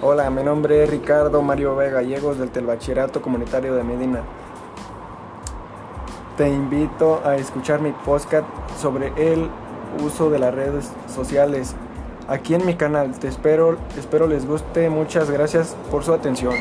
Hola, mi nombre es Ricardo Mario Vega Gallegos del Telbachillerato Comunitario de Medina. Te invito a escuchar mi podcast sobre el uso de las redes sociales aquí en mi canal. Te espero, espero les guste. Muchas gracias por su atención.